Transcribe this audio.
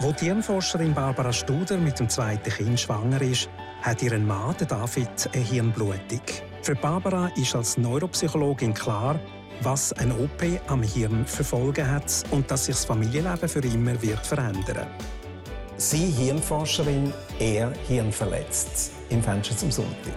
Wo die Hirnforscherin Barbara Studer mit dem zweiten Kind schwanger ist, hat ihren Mann, David, eine Hirnblutung. Für Barbara ist als Neuropsychologin klar, was ein OP am Hirn verfolgen hat und dass sich das Familienleben für immer wird verändern. Sie Hirnforscherin, er hirnverletzt. Im Fenster zum Sonntag.